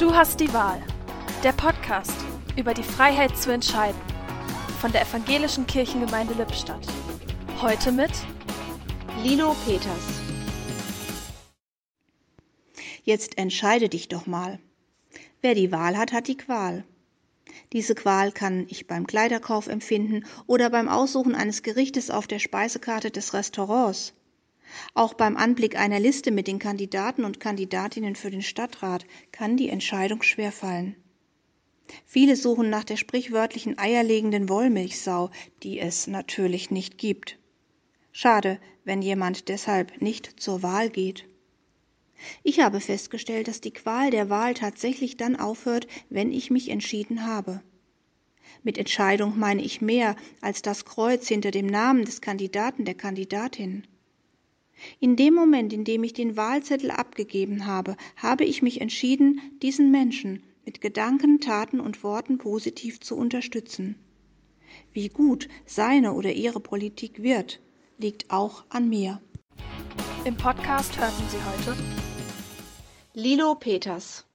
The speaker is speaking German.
Du hast die Wahl. Der Podcast über die Freiheit zu entscheiden. Von der Evangelischen Kirchengemeinde Lippstadt. Heute mit Lilo Peters. Jetzt entscheide dich doch mal. Wer die Wahl hat, hat die Qual. Diese Qual kann ich beim Kleiderkauf empfinden oder beim Aussuchen eines Gerichtes auf der Speisekarte des Restaurants. Auch beim Anblick einer Liste mit den Kandidaten und Kandidatinnen für den Stadtrat kann die Entscheidung schwerfallen. Viele suchen nach der sprichwörtlichen eierlegenden Wollmilchsau, die es natürlich nicht gibt. Schade, wenn jemand deshalb nicht zur Wahl geht. Ich habe festgestellt, dass die Qual der Wahl tatsächlich dann aufhört, wenn ich mich entschieden habe. Mit Entscheidung meine ich mehr als das Kreuz hinter dem Namen des Kandidaten der Kandidatin. In dem Moment, in dem ich den Wahlzettel abgegeben habe, habe ich mich entschieden, diesen Menschen mit Gedanken, Taten und Worten positiv zu unterstützen. Wie gut seine oder ihre Politik wird, liegt auch an mir. Im Podcast hörten Sie heute Lilo Peters